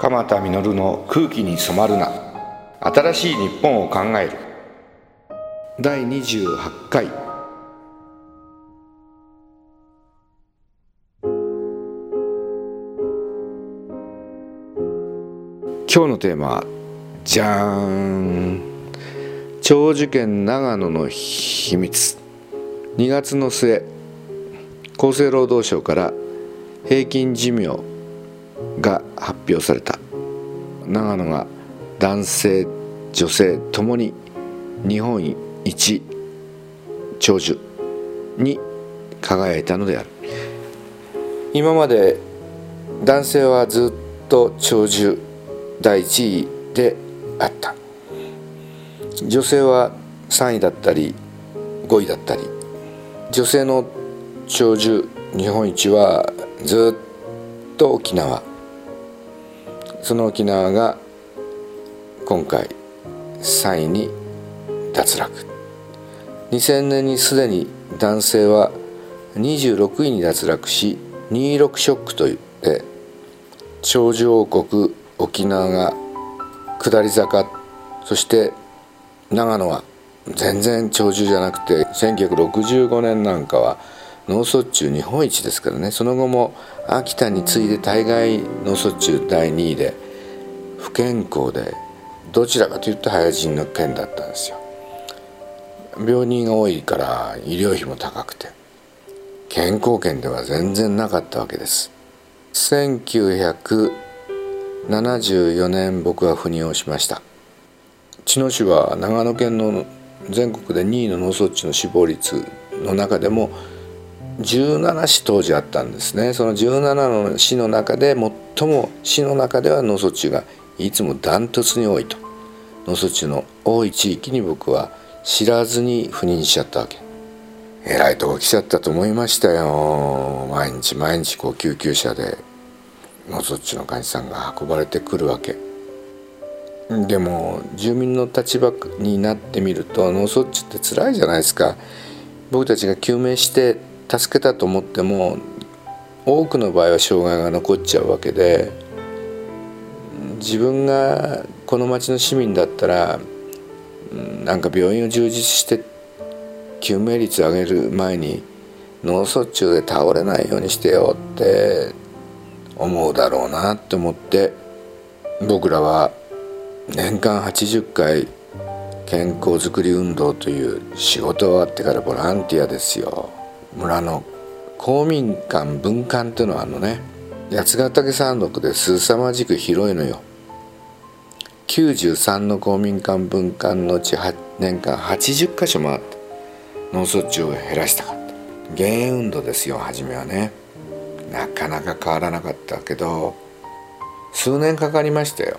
鎌田実の空気に染まるな。新しい日本を考える。第28回。今日のテーマはじゃーん長寿県長野の秘密。2月の末厚生労働省から平均寿命が発表された。長野が男性女性ともに日本一長寿に輝いたのである。今まで男性はずっと長寿第一位であった。女性は3位だったり5位だったり。女性の長寿日本一はずっと沖縄。その沖縄が今回3位に脱落。2000年にすでに男性は26位に脱落し26ショックといって長寿王国沖縄が下り坂。そして長野は全然長寿じゃなくて1965年なんかは脳卒中日本一ですからね。その後も秋田に次いで大概脳卒中第2位で不健康でどちらかというと早死にの県だったんですよ。病人が多いから医療費も高くて健康圏では全然なかったわけです。1974年僕は赴任をしました。茅野市は長野県の全国で2位の脳卒中の死亡率の中でも17市当時あったんですね。その17の市の中で最も市の中では脳卒中がいつもダントツに多いと。脳卒中の多い地域に僕は知らずに赴任しちゃったわけ。えらいとこ来ちゃったと思いましたよ。毎日毎日こう救急車で脳卒中の患者さんが運ばれてくるわけ。でも住民の立場になってみると脳卒中って辛いじゃないですか。僕たちが救命して助けたと思っても多くの場合は障害が残っちゃうわけで自分がこの町の市民だったらなんか病院を充実して救命率を上げる前に脳卒中で倒れないようにしてよって思うだろうなって思って僕らは年間80回健康づくり運動という仕事終わってからボランティアですよ。村の公民館文館っていうのはあのね八ヶ岳山麓ですさまじく広いのよ。93の公民館文館のうち年間80箇所回って脳卒中を減らしたかった。減塩運動ですよ初めはね。なかなか変わらなかったけど数年かかりましたよ。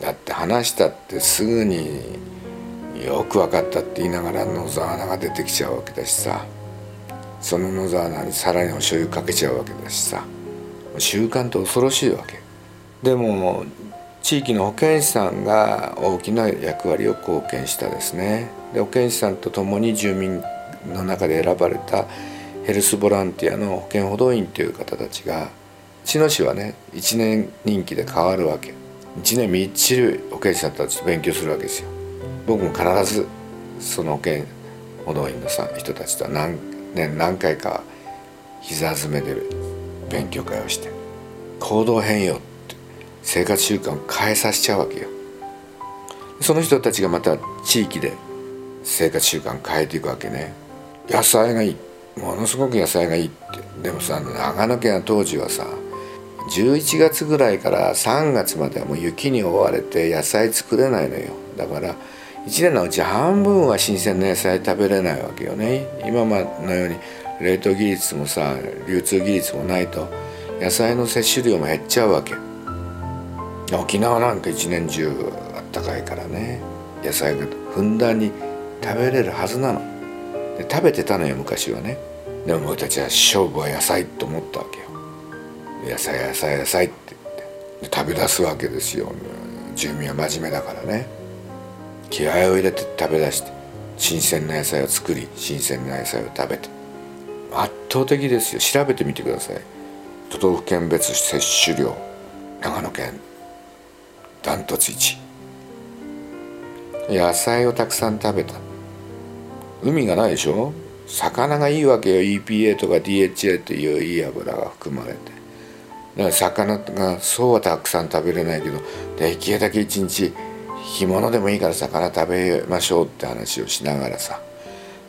だって話したってすぐによく分かったって言いながら野沢菜が出てきちゃうわけだしさ。その野沢菜にさらにお醤油かけちゃうわけだしさ。習慣って恐ろしいわけ。でも地域の保健師さんが大きな役割を貢献したですね。で保健師さんと共に住民の中で選ばれたヘルスボランティアの保健補導員という方たちが茅野市はね1年任期で変わるわけ。1年みっちり保健師さんたちと勉強するわけですよ。僕も必ずその保健補導員のさ人たちとは何年何回か膝詰めで勉強会をして行動変容って生活習慣を変えさせちゃうわけよ。その人たちがまた地域で生活習慣変えていくわけね。野菜がいい。ものすごく野菜がいいって。でもさ長野県は当時はさ11月ぐらいから3月まではもう雪に覆われて野菜作れないのよ。だから1年のうち半分は新鮮な野菜食べれないわけよね。今のように冷凍技術もさ流通技術もないと野菜の摂取量も減っちゃうわけ。沖縄なんか一年中あったかいからね。野菜がふんだんに食べれるはずなの。で食べてたのよ昔はね。でも僕たちは勝負は野菜と思ったわけよ。野菜野菜野菜って言って。食べ出すわけですよ。住民は真面目だからね。気合を入れて食べ出して新鮮な野菜を作り新鮮な野菜を食べて。圧倒的ですよ。調べてみてください。都道府県別摂取量。長野県。ダントツ1野菜をたくさん食べた。海がないでしょ？魚がいいわけよ。EPA とか DHA といういい油が含まれて。だから魚がそうはたくさん食べれないけどできるだけ一日干物でもいいから魚食べましょうって話をしながらさ。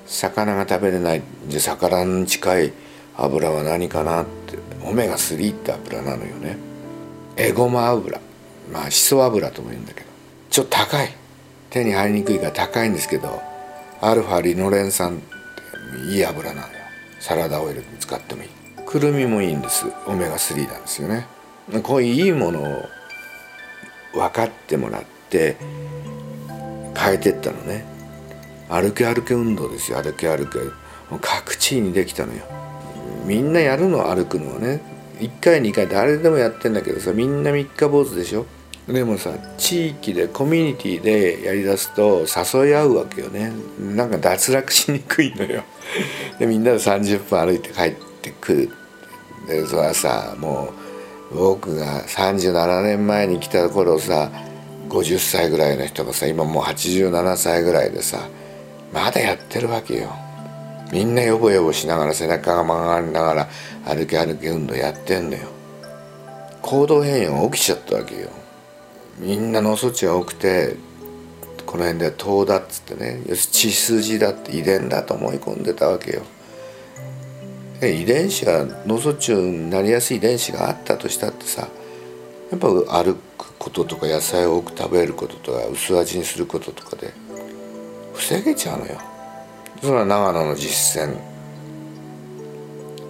魚が食べれないじゃ魚に近い油は何かなって。オメガ3って油なのよね。エゴマ油。まあしそ油とも言うんだけど。ちょっと高い。手に入りにくいから高いんですけどアルファリノレン酸っていい油なのよ。サラダオイルに使ってもいい。くるみもいいんです。オメガ3なんですよね。こういういいものを分かってもらって変えてったのね。歩け歩け運動ですよ。歩け歩けもう各地にできたのよ。みんなやるの歩くのはね。1回2回。誰でもやってんだけどさみんな三日坊主でしょ。でもさ地域でコミュニティでやりだすと誘い合うわけよね。なんか脱落しにくいのよ。でみんなで30分歩いて帰ってくる。でそれはさもう僕が37年前に来た頃さ50歳ぐらいの人がさ今もう87歳ぐらいでさまだやってるわけよ。みんなヨボヨボしながら背中が曲がりながら歩き歩き運動やってんのよ。行動変容が起きちゃったわけよ。みんな脳卒中が多くてこの辺では糖だっつってね要するに血筋だって遺伝だと思い込んでたわけよ。遺伝子が脳卒中になりやすい遺伝子があったとしたってさやっぱ歩くこととか野菜を多く食べることとか薄味にすることとかで防げちゃうのよ。それは長野の実践。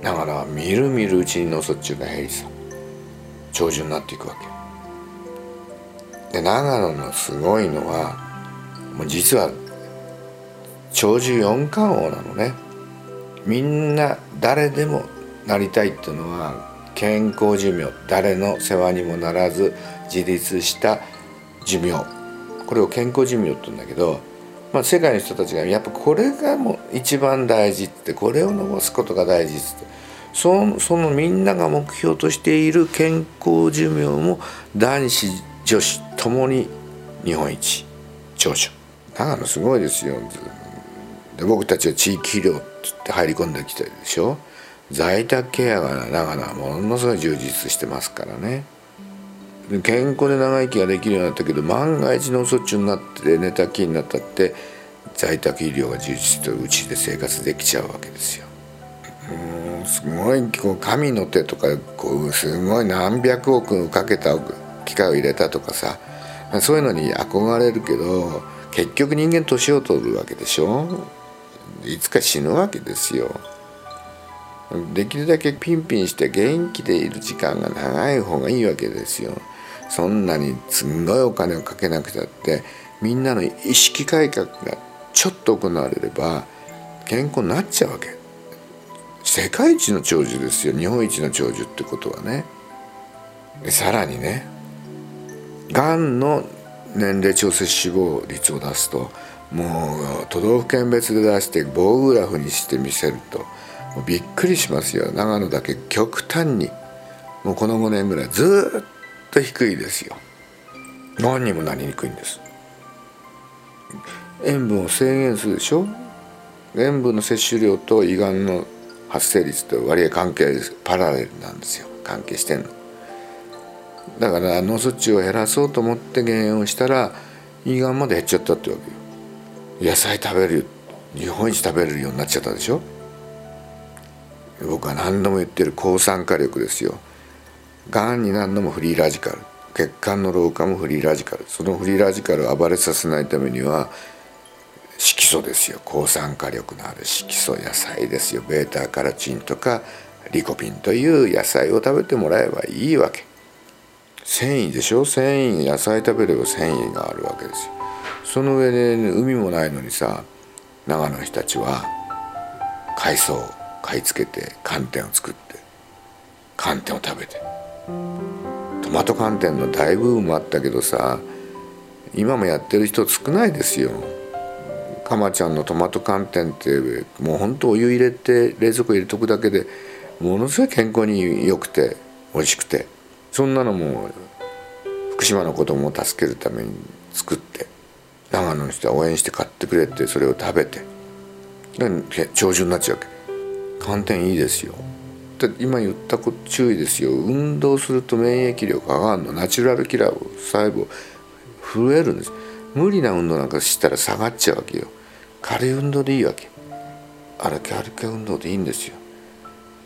長野はみるみるうちに脳卒中が減りさ。長寿になっていくわけ。で長野のすごいのはもう実は長寿四冠王なのね。みんな誰でもなりたいっていうのは健康寿命誰の世話にもならず自立した寿命。これを健康寿命って言うんだけど、まあ、世界の人たちがやっぱこれがもう一番大事ってこれを残すことが大事って。そそのみんなが目標としている健康寿命も男子女子ともに日本一長寿長野すごいですよ。で僕たちは地域医療って入り込んできてるでしょ。在宅ケアが長野はものすごい充実してますからね。健康で長生きができるようになったけど万が一脳卒中になって寝たきりになったって在宅医療が充実してうちで生活できちゃうわけですよ。うんすごいこう神の手とかこうすごい何百億かけた機械を入れたとかさそういうのに憧れるけど結局人間年を取るわけでしょ？いつか死ぬわけですよ。できるだけピンピンして元気でいる時間が長い方がいいわけですよ。そんなにすんごいお金をかけなくたってみんなの意識改革がちょっと行われれば健康になっちゃうわけ。世界一の長寿ですよ日本一の長寿ってことはね。さらにねがんの年齢調整死亡率を出すともう都道府県別で出して棒グラフにしてみせると。もうびっくりしますよ長野だけ極端にもうこの5年ぐらいずっと低いですよ。何にもなりにくいんです。塩分を制限するでしょ？塩分の摂取量と胃がんの発生率と割合関係ですパラレルなんですよ。関係してんの。だから脳卒中を減らそうと思って減塩をしたら胃がんまで減っちゃったってわけよ。野菜食べる日本一食べれるようになっちゃったでしょ？僕は何度も言ってる抗酸化力ですよ。がんになるのもフリーラジカル。血管の老化もフリーラジカル。そのフリーラジカルを暴れさせないためには色素ですよ。抗酸化力のある色素野菜ですよ。ベータカラチンとかリコピンという野菜を食べてもらえばいいわけ。繊維でしょ？繊維野菜食べれば繊維があるわけですよ。その上で、ね、海もないのにさ長野の人たちは海藻を買い付けて寒天を作って寒天を食べて。トマト寒天の大ブームあったけどさ今もやってる人少ないですよ。かまちゃんのトマト寒天ってもうほんとお湯入れて冷蔵庫入れとくだけでものすごい健康に良くて美味しくて。そんなのも福島の子供を助けるために作って長野の人は応援して買ってくれてそれを食べて。長寿になっちゃうわけ。寒天いいですよ。で今言ったこ注意ですよ。運動すると免疫力上がるの。ナチュラルキラー細胞増えるんです。無理な運動なんかしたら下がっちゃうわけよ。軽い運動でいいわけ。歩き歩き運動でいいんですよ。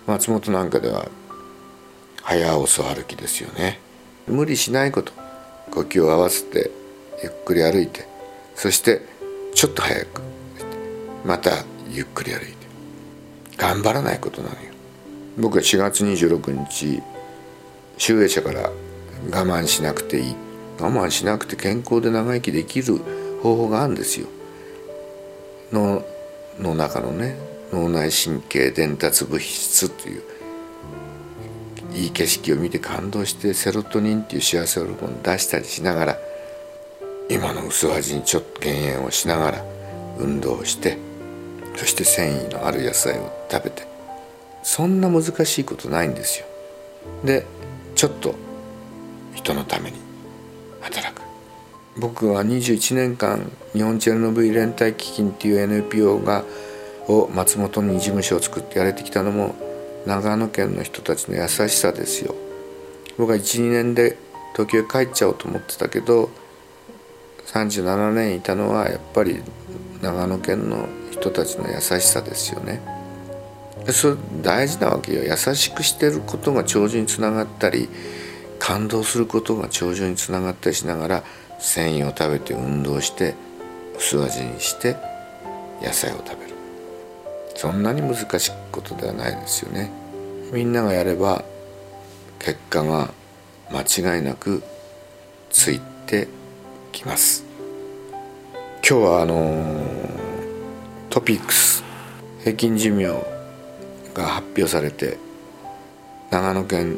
松本なんかでは早遅歩きですよね。無理しないこと。呼吸を合わせてゆっくり歩いて。そしてちょっと早く。またゆっくり歩いて。頑張らないことなのよ。僕は4月26日集英社から我慢しなくていい。我慢しなくて健康で長生きできる方法があるんですよ。脳の中のね脳内神経伝達物質といういい景色を見て感動してセロトニンっていう幸せホルモン出したりしながら今の薄味にちょっと減塩をしながら運動してそして繊維のある野菜を食べてそんな難しいことないんですよ。でちょっと人のために働く。僕は21年間日本チェルノブイ連帯基金っていう NPO がを松本に事務所を作ってやれてきたのも長野県の人たちの優しさですよ。僕は12年で東京へ帰っちゃおうと思ってたけど37年いたのはやっぱり長野県の人たちの優しさですよね。それ大事なわけよ。優しくしてることが長寿につながったり感動することが長寿につながったりしながら繊維を食べて運動して薄味にして野菜を食べる。そんなに難しいことではないですよね。みんながやれば結果が間違いなくついてきます。今日はあのトピックス。平均寿命が発表されて長野県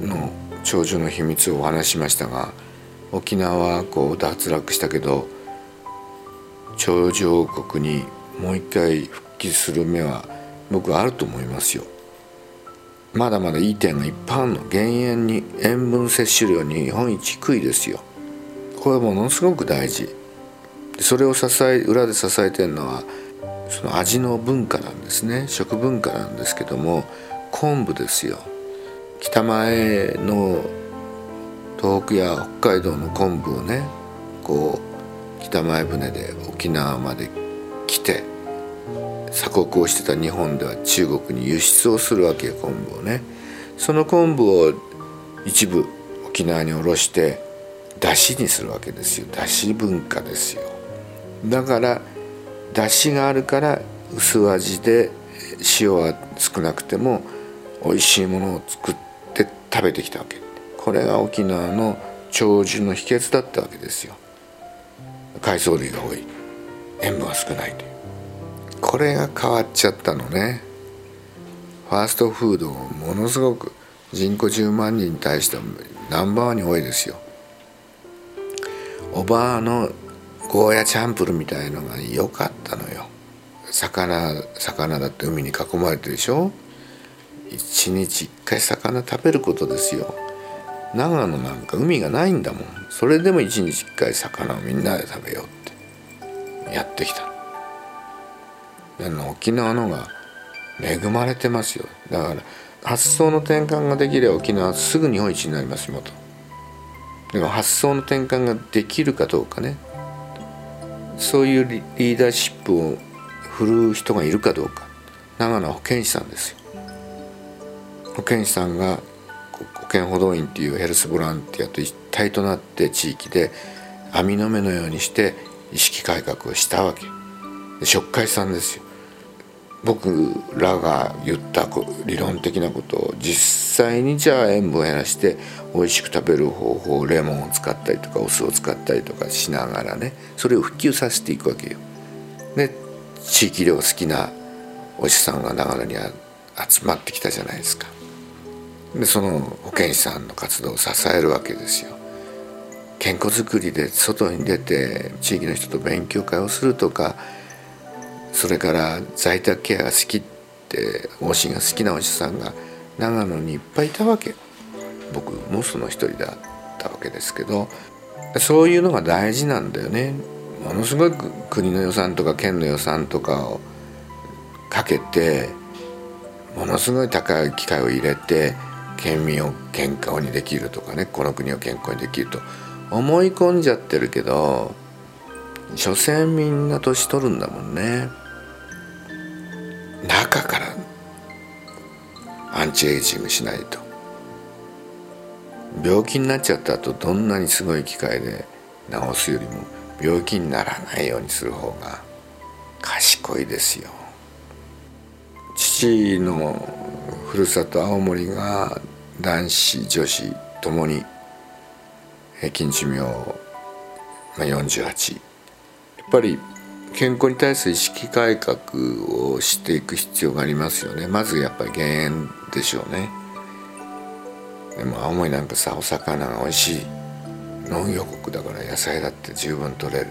の長寿の秘密をお話ししましたが沖縄はこう脱落したけど長寿王国にもう一回復帰する目は僕はあると思いますよ。まだまだいい点がいっぱいあるの。減塩に塩分摂取量日本一低いですよ。これはものすごく大事。それを支え裏で支えてるのはその味の文化なんですね。食文化なんですけども昆布ですよ。北前の東北や北海道の昆布をねこう北前船で沖縄まで来て鎖国をしてた日本では中国に輸出をするわけよ昆布をね。その昆布を一部沖縄に下ろして出汁にするわけですよ。出汁文化ですよ。だから出汁があるから薄味で塩は少なくても美味しいものを作って食べてきたわけ。これが沖縄の長寿の秘訣だったわけですよ。海藻類が多い。塩分が少ないという。これが変わっちゃったのね。ファーストフードものすごく人口10万人に対してはナンバーワンに多いですよ。おばあのゴーヤチャンプルみたいのが良かったのよ。魚魚だって海に囲まれてるでしょ？一日一回魚食べることですよ。長野なんか海がないんだもん。それでも一日一回魚をみんなで食べようって。やってきた。沖縄のが恵まれてますよ。だから発想の転換ができれば沖縄はすぐ日本一になりますよとでも発想の転換ができるかどうかね。そういうリーダーシップを振るう人がいるかどうか。長野保健師さんですよ。保健師さんが保健補導員っていうヘルスボランティアと一体となって地域で網の目のようにして意識改革をしたわけ。食会さんですよ。僕らが言った理論的なことを実際にじゃあ塩分を減らして美味しく食べる方法レモンを使ったりとかお酢を使ったりとかしながらねそれを普及させていくわけよ。で地域で好きなお師さんが長野に集まってきたじゃないですか。でその保健師さんの活動を支えるわけですよ。健康づくりで外に出て地域の人と勉強会をするとかそれから在宅ケアが好きって往診が好きなおじさんが長野にいっぱいいたわけ僕もその一人だったわけですけどそういうのが大事なんだよね。ものすごい国の予算とか県の予算とかをかけてものすごい高い機械を入れて県民を健康にできるとかねこの国を健康にできると。思い込んじゃってるけど所詮みんな年取るんだもんね。中からアンチエイジングしないと。病気になっちゃった後どんなにすごい機械で治すよりも病気にならないようにする方が賢いですよ。父のふるさと青森が男子女子ともに平均寿命、まあ、48やっぱり健康に対する意識改革をしていく必要がありますよね。まずやっぱり減塩でしょうね。でも青森なんかさお魚が美味しい。農業国だから野菜だって十分取れる。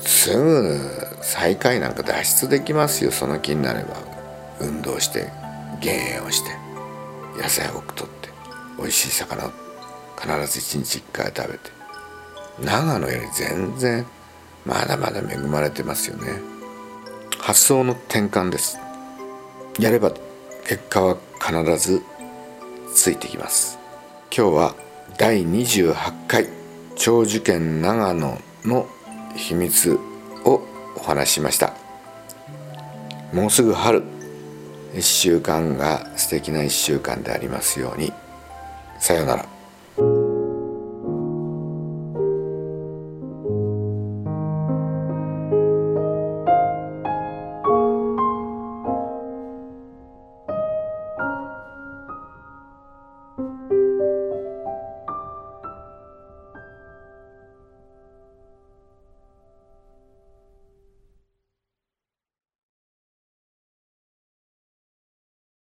すぐ最下位なんか脱出できますよ。その気になれば。運動して減塩をして野菜を多く取って美味しい魚を必ず一日一回食べて。長野より全然まだまだ恵まれてますよね。発想の転換です。やれば結果は必ずついてきます。今日は第28回長寿県長野の秘密をお話ししました。もうすぐ春1週間が素敵な1週間でありますように。さようなら。